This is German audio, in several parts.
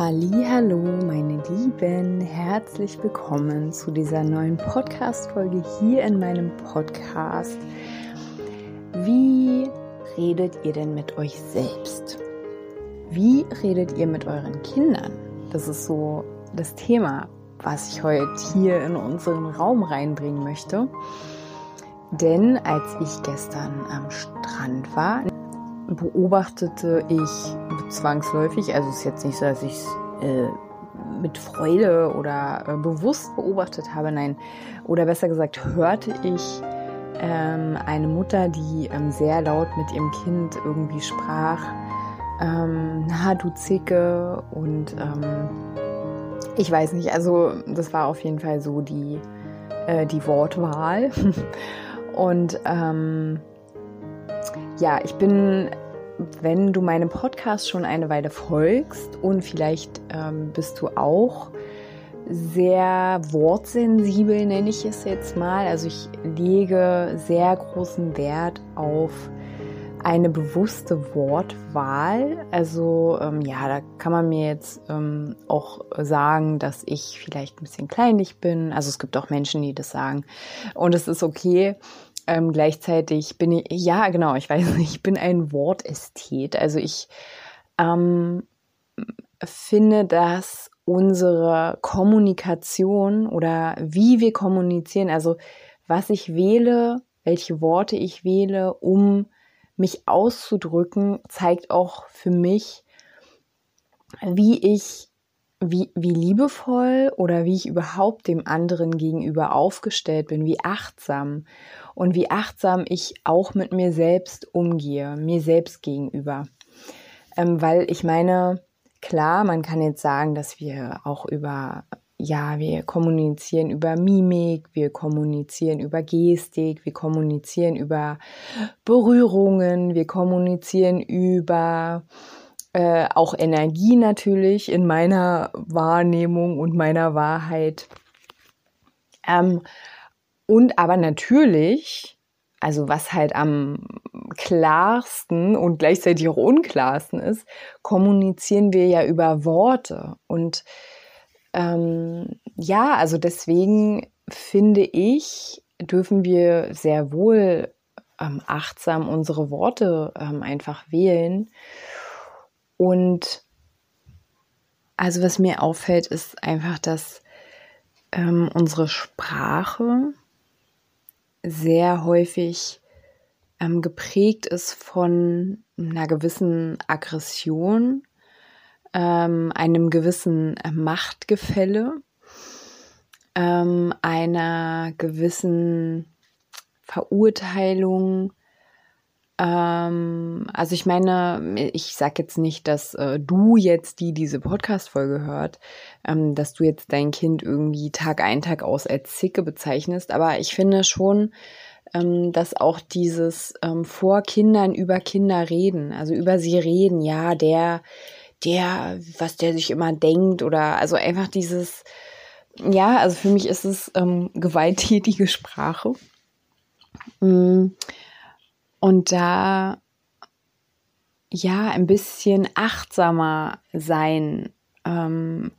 Hallo, meine Lieben, herzlich willkommen zu dieser neuen Podcast Folge hier in meinem Podcast. Wie redet ihr denn mit euch selbst? Wie redet ihr mit euren Kindern? Das ist so das Thema, was ich heute hier in unseren Raum reinbringen möchte. Denn als ich gestern am Strand war, beobachtete ich zwangsläufig, also es ist jetzt nicht so, dass ich es äh, mit Freude oder äh, bewusst beobachtet habe, nein, oder besser gesagt hörte ich ähm, eine Mutter, die ähm, sehr laut mit ihrem Kind irgendwie sprach, ähm, na du Zicke und ähm, ich weiß nicht, also das war auf jeden Fall so die, äh, die Wortwahl. Und ähm, ja, ich bin wenn du meinem Podcast schon eine Weile folgst und vielleicht ähm, bist du auch sehr wortsensibel, nenne ich es jetzt mal. Also ich lege sehr großen Wert auf eine bewusste Wortwahl. Also ähm, ja, da kann man mir jetzt ähm, auch sagen, dass ich vielleicht ein bisschen kleinlich bin. Also es gibt auch Menschen, die das sagen. Und es ist okay. Ähm, gleichzeitig bin ich, ja, genau, ich weiß nicht, ich bin ein Wortästhet. Also ich ähm, finde, dass unsere Kommunikation oder wie wir kommunizieren, also was ich wähle, welche Worte ich wähle, um mich auszudrücken, zeigt auch für mich, wie ich, wie, wie liebevoll oder wie ich überhaupt dem anderen gegenüber aufgestellt bin, wie achtsam und wie achtsam ich auch mit mir selbst umgehe, mir selbst gegenüber. Ähm, weil ich meine, klar, man kann jetzt sagen, dass wir auch über, ja, wir kommunizieren über Mimik, wir kommunizieren über Gestik, wir kommunizieren über Berührungen, wir kommunizieren über äh, auch Energie natürlich in meiner Wahrnehmung und meiner Wahrheit. Ähm, und aber natürlich, also was halt am klarsten und gleichzeitig auch unklarsten ist, kommunizieren wir ja über Worte. Und ähm, ja, also deswegen finde ich, dürfen wir sehr wohl ähm, achtsam unsere Worte ähm, einfach wählen. Und also was mir auffällt, ist einfach, dass ähm, unsere Sprache sehr häufig ähm, geprägt ist von einer gewissen Aggression, ähm, einem gewissen äh, Machtgefälle, ähm, einer gewissen Verurteilung. Ähm, also ich meine, ich sage jetzt nicht, dass äh, du jetzt, die diese Podcast-Folge hört, ähm, dass du jetzt dein Kind irgendwie Tag ein, Tag aus als Zicke bezeichnest. Aber ich finde schon, ähm, dass auch dieses ähm, vor Kindern über Kinder reden, also über sie reden, ja, der, der, was der sich immer denkt oder also einfach dieses, ja, also für mich ist es ähm, gewalttätige Sprache. Mm. Und da ja ein bisschen achtsamer sein. Ähm,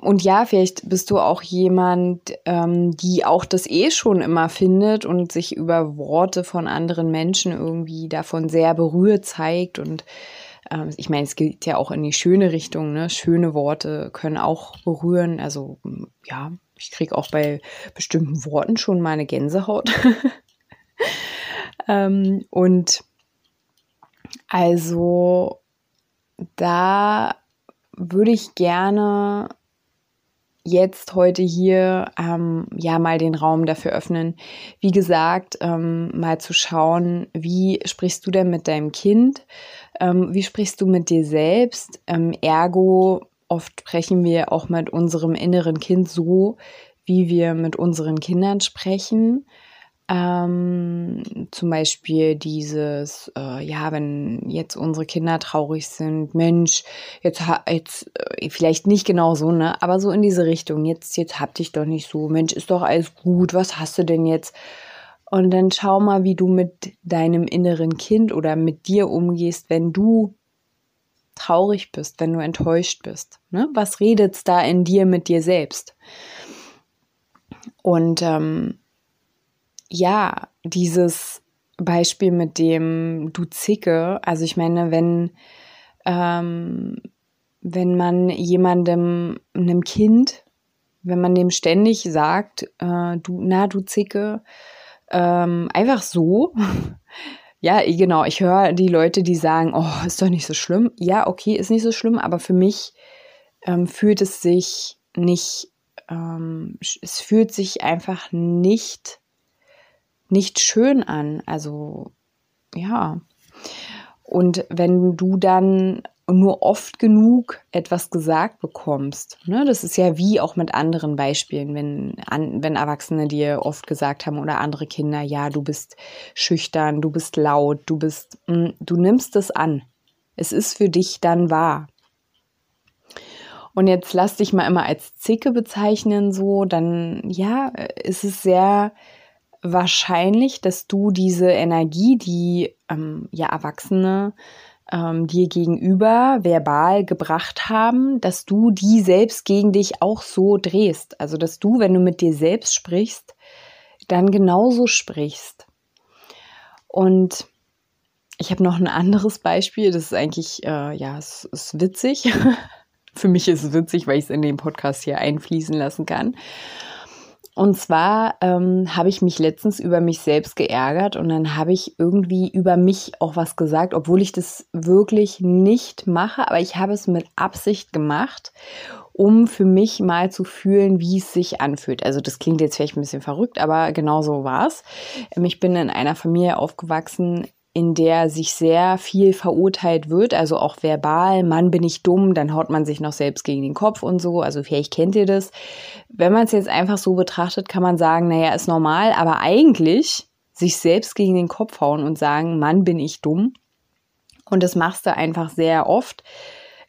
und ja, vielleicht bist du auch jemand, ähm, die auch das eh schon immer findet und sich über Worte von anderen Menschen irgendwie davon sehr berührt zeigt. Und ähm, ich meine, es geht ja auch in die schöne Richtung. Ne? Schöne Worte können auch berühren. Also ja, ich kriege auch bei bestimmten Worten schon mal eine Gänsehaut. ähm, und also da würde ich gerne jetzt heute hier ähm, ja mal den Raum dafür öffnen. Wie gesagt, ähm, mal zu schauen, wie sprichst du denn mit deinem Kind? Ähm, wie sprichst du mit dir selbst? Ähm, ergo, oft sprechen wir auch mit unserem inneren Kind so, wie wir mit unseren Kindern sprechen. Ähm, zum Beispiel dieses, äh, ja, wenn jetzt unsere Kinder traurig sind, Mensch, jetzt, jetzt äh, vielleicht nicht genau so, ne, aber so in diese Richtung, jetzt, jetzt hab dich doch nicht so, Mensch, ist doch alles gut, was hast du denn jetzt? Und dann schau mal, wie du mit deinem inneren Kind oder mit dir umgehst, wenn du traurig bist, wenn du enttäuscht bist. Ne? Was redet's da in dir mit dir selbst? Und ähm, ja, dieses Beispiel mit dem du Zicke, also ich meine, wenn, ähm, wenn man jemandem, einem Kind, wenn man dem ständig sagt, äh, du, na, du Zicke, ähm, einfach so, ja, genau, ich höre die Leute, die sagen, oh, ist doch nicht so schlimm. Ja, okay, ist nicht so schlimm, aber für mich ähm, fühlt es sich nicht, ähm, es fühlt sich einfach nicht nicht schön an. Also ja. Und wenn du dann nur oft genug etwas gesagt bekommst, ne, das ist ja wie auch mit anderen Beispielen, wenn, an, wenn Erwachsene dir oft gesagt haben oder andere Kinder, ja, du bist schüchtern, du bist laut, du bist, mh, hm, du nimmst es an. Es ist für dich dann wahr. Und jetzt lass dich mal immer als Zicke bezeichnen, so, dann ja, ist es sehr wahrscheinlich, dass du diese Energie, die ähm, ja Erwachsene ähm, dir gegenüber verbal gebracht haben, dass du die selbst gegen dich auch so drehst. Also dass du, wenn du mit dir selbst sprichst, dann genauso sprichst. Und ich habe noch ein anderes Beispiel, das ist eigentlich, äh, ja, es ist witzig. Für mich ist es witzig, weil ich es in den Podcast hier einfließen lassen kann. Und zwar ähm, habe ich mich letztens über mich selbst geärgert und dann habe ich irgendwie über mich auch was gesagt, obwohl ich das wirklich nicht mache, aber ich habe es mit Absicht gemacht, um für mich mal zu fühlen, wie es sich anfühlt. Also das klingt jetzt vielleicht ein bisschen verrückt, aber genau so war es. Ähm, ich bin in einer Familie aufgewachsen, in der sich sehr viel verurteilt wird, also auch verbal, Mann bin ich dumm, dann haut man sich noch selbst gegen den Kopf und so, also vielleicht kennt ihr das. Wenn man es jetzt einfach so betrachtet, kann man sagen, naja, ist normal, aber eigentlich sich selbst gegen den Kopf hauen und sagen, Mann bin ich dumm. Und das machst du einfach sehr oft.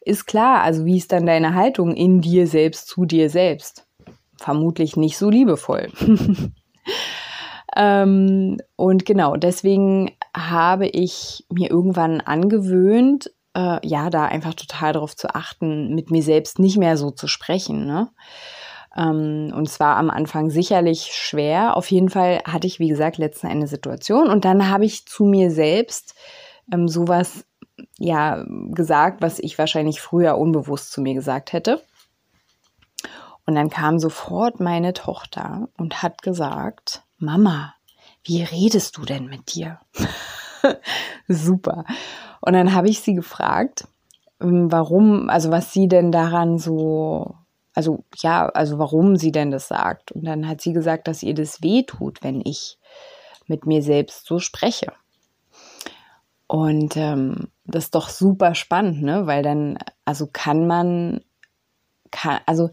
Ist klar, also wie ist dann deine Haltung in dir selbst zu dir selbst? Vermutlich nicht so liebevoll. ähm, und genau, deswegen habe ich mir irgendwann angewöhnt, äh, ja, da einfach total darauf zu achten, mit mir selbst nicht mehr so zu sprechen. Ne? Ähm, und zwar am Anfang sicherlich schwer. Auf jeden Fall hatte ich, wie gesagt, letztens eine Situation und dann habe ich zu mir selbst ähm, sowas ja gesagt, was ich wahrscheinlich früher unbewusst zu mir gesagt hätte. Und dann kam sofort meine Tochter und hat gesagt, Mama, wie redest du denn mit dir? Super. Und dann habe ich sie gefragt, ähm, warum, also was sie denn daran so, also ja, also warum sie denn das sagt. Und dann hat sie gesagt, dass ihr das weh tut, wenn ich mit mir selbst so spreche. Und ähm, das ist doch super spannend, ne? Weil dann, also kann man, kann, also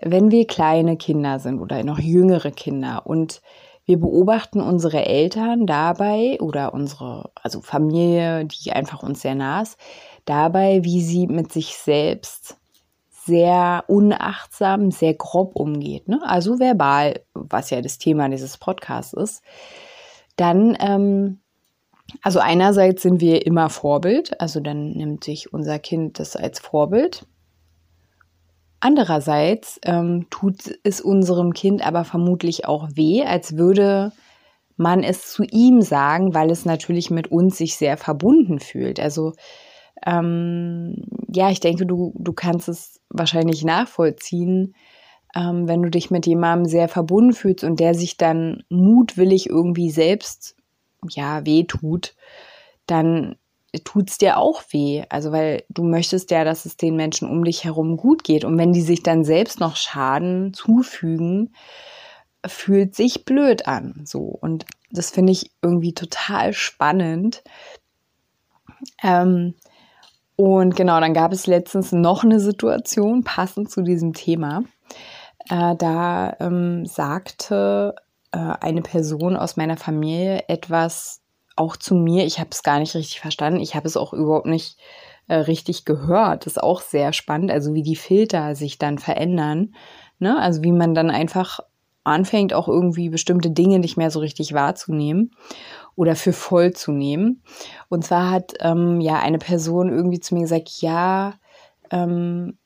wenn wir kleine Kinder sind oder noch jüngere Kinder und wir beobachten unsere Eltern dabei oder unsere, also Familie, die einfach uns sehr nah ist, dabei, wie sie mit sich selbst sehr unachtsam, sehr grob umgeht. Ne? Also verbal, was ja das Thema dieses Podcasts ist. Dann, ähm, also einerseits sind wir immer Vorbild, also dann nimmt sich unser Kind das als Vorbild Andererseits ähm, tut es unserem Kind aber vermutlich auch weh, als würde man es zu ihm sagen, weil es natürlich mit uns sich sehr verbunden fühlt. Also ähm, ja, ich denke, du, du kannst es wahrscheinlich nachvollziehen, ähm, wenn du dich mit jemandem sehr verbunden fühlst und der sich dann mutwillig irgendwie selbst ja wehtut, dann tut es dir auch weh. Also, weil du möchtest ja, dass es den Menschen um dich herum gut geht. Und wenn die sich dann selbst noch Schaden zufügen, fühlt sich blöd an. So. Und das finde ich irgendwie total spannend. Ähm, und genau, dann gab es letztens noch eine Situation passend zu diesem Thema. äh, da ähm, sagte äh, eine Person aus meiner Familie etwas auch zu mir. Ich habe es gar nicht richtig verstanden. Ich habe es auch überhaupt nicht äh, richtig gehört. Das ist auch sehr spannend, also wie die Filter sich dann verändern. Ne? Also wie man dann einfach anfängt, auch irgendwie bestimmte Dinge nicht mehr so richtig wahrzunehmen oder für voll zu nehmen. Und zwar hat ähm, ja eine Person irgendwie zu mir gesagt, ja, ähm,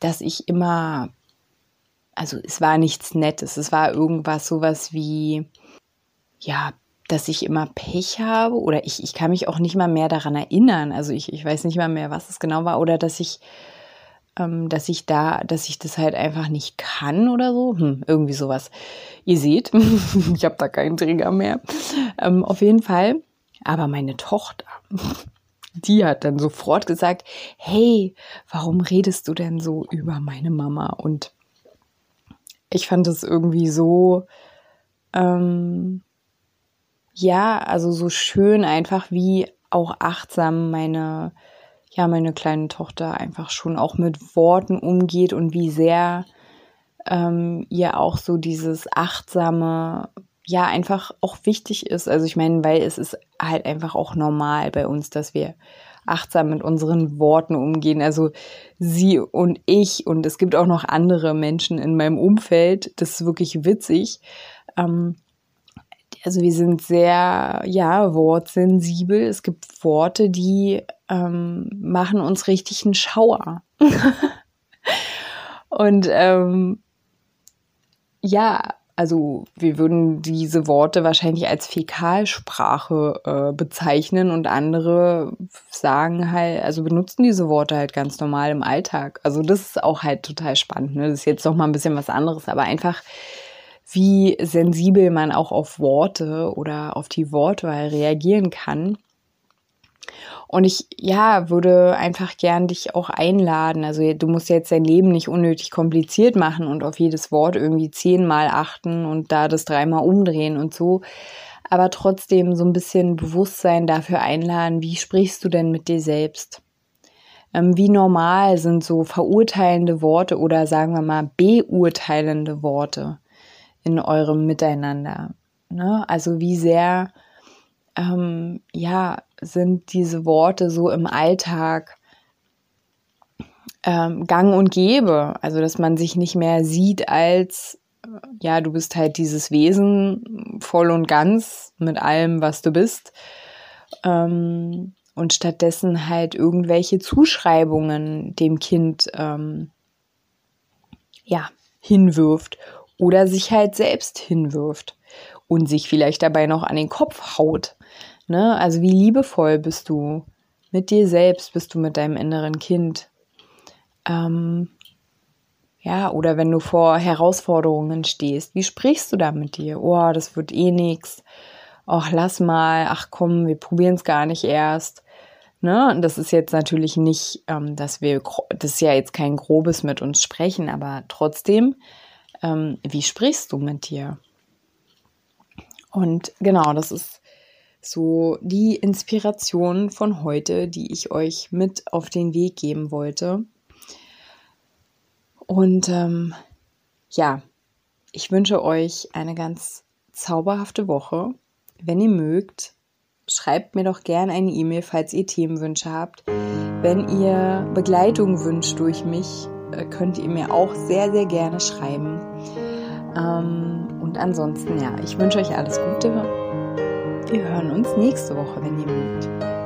dass ich immer, also es war nichts Nettes, es war irgendwas sowas wie, ja, dass ich immer Pech habe oder ich, ich kann mich auch nicht mal mehr daran erinnern. Also ich, ich weiß nicht mal mehr, was es genau war oder dass ich, ähm, dass ich da, dass ich das halt einfach nicht kann oder so. Hm, irgendwie sowas. Ihr seht, ich habe da keinen Trigger mehr. Ähm, auf jeden Fall. Aber meine Tochter, die hat dann sofort gesagt, hey, warum redest du denn so über meine Mama? Und ich fand es irgendwie so, ähm, ja, also so schön einfach, wie auch achtsam meine, ja, meine kleine Tochter einfach schon auch mit Worten umgeht und wie sehr ähm, ihr auch so dieses achtsame, ja, einfach auch wichtig ist. Also ich meine, weil es ist halt einfach auch normal bei uns, dass wir achtsam mit unseren Worten umgehen. Also sie und ich und es gibt auch noch andere Menschen in meinem Umfeld. Das ist wirklich witzig. Ähm, also wir sind sehr, ja, wortsensibel. Es gibt Worte, die ähm, machen uns richtig einen Schauer. und ähm, ja, also wir würden diese Worte wahrscheinlich als Fäkalsprache äh, bezeichnen und andere sagen halt, also benutzen diese Worte halt ganz normal im Alltag. Also das ist auch halt total spannend. Ne? Das ist jetzt noch mal ein bisschen was anderes, aber einfach wie sensibel man auch auf Worte oder auf die Wortwahl reagieren kann. Und ich, ja, würde einfach gern dich auch einladen. Also du musst jetzt dein Leben nicht unnötig kompliziert machen und auf jedes Wort irgendwie zehnmal achten und da das dreimal umdrehen und so. Aber trotzdem so ein bisschen Bewusstsein dafür einladen, wie sprichst du denn mit dir selbst? Ähm, wie normal sind so verurteilende Worte oder sagen wir mal beurteilende Worte in eurem Miteinander? Ne? Also wie sehr, ähm, ja, sind diese Worte so im Alltag ähm, gang und gäbe. Also, dass man sich nicht mehr sieht als, ja, du bist halt dieses Wesen voll und ganz mit allem, was du bist. Ähm, und stattdessen halt irgendwelche Zuschreibungen dem Kind ähm, ja, hinwirft oder sich halt selbst hinwirft und sich vielleicht dabei noch an den Kopf haut. Ne? Also wie liebevoll bist du mit dir selbst, bist du mit deinem inneren Kind. Ähm, ja, oder wenn du vor Herausforderungen stehst, wie sprichst du da mit dir? Oh, das wird eh nix. Ach, lass mal. Ach komm, wir probieren es gar nicht erst. Ne? Das ist jetzt natürlich nicht, ähm, dass wir, das ist ja jetzt kein grobes mit uns sprechen, aber trotzdem, ähm, wie sprichst du mit dir? Und genau, das ist so die Inspiration von heute, die ich euch mit auf den Weg geben wollte. Und ähm, ja, ich wünsche euch eine ganz zauberhafte Woche. Wenn ihr mögt, schreibt mir doch gerne eine E-Mail, falls ihr Themenwünsche habt. Wenn ihr Begleitung wünscht durch mich, könnt ihr mir auch sehr, sehr gerne schreiben. Ähm, und ansonsten, ja, ich wünsche euch alles Gute wir hören uns nächste Woche, wenn ihr mögt.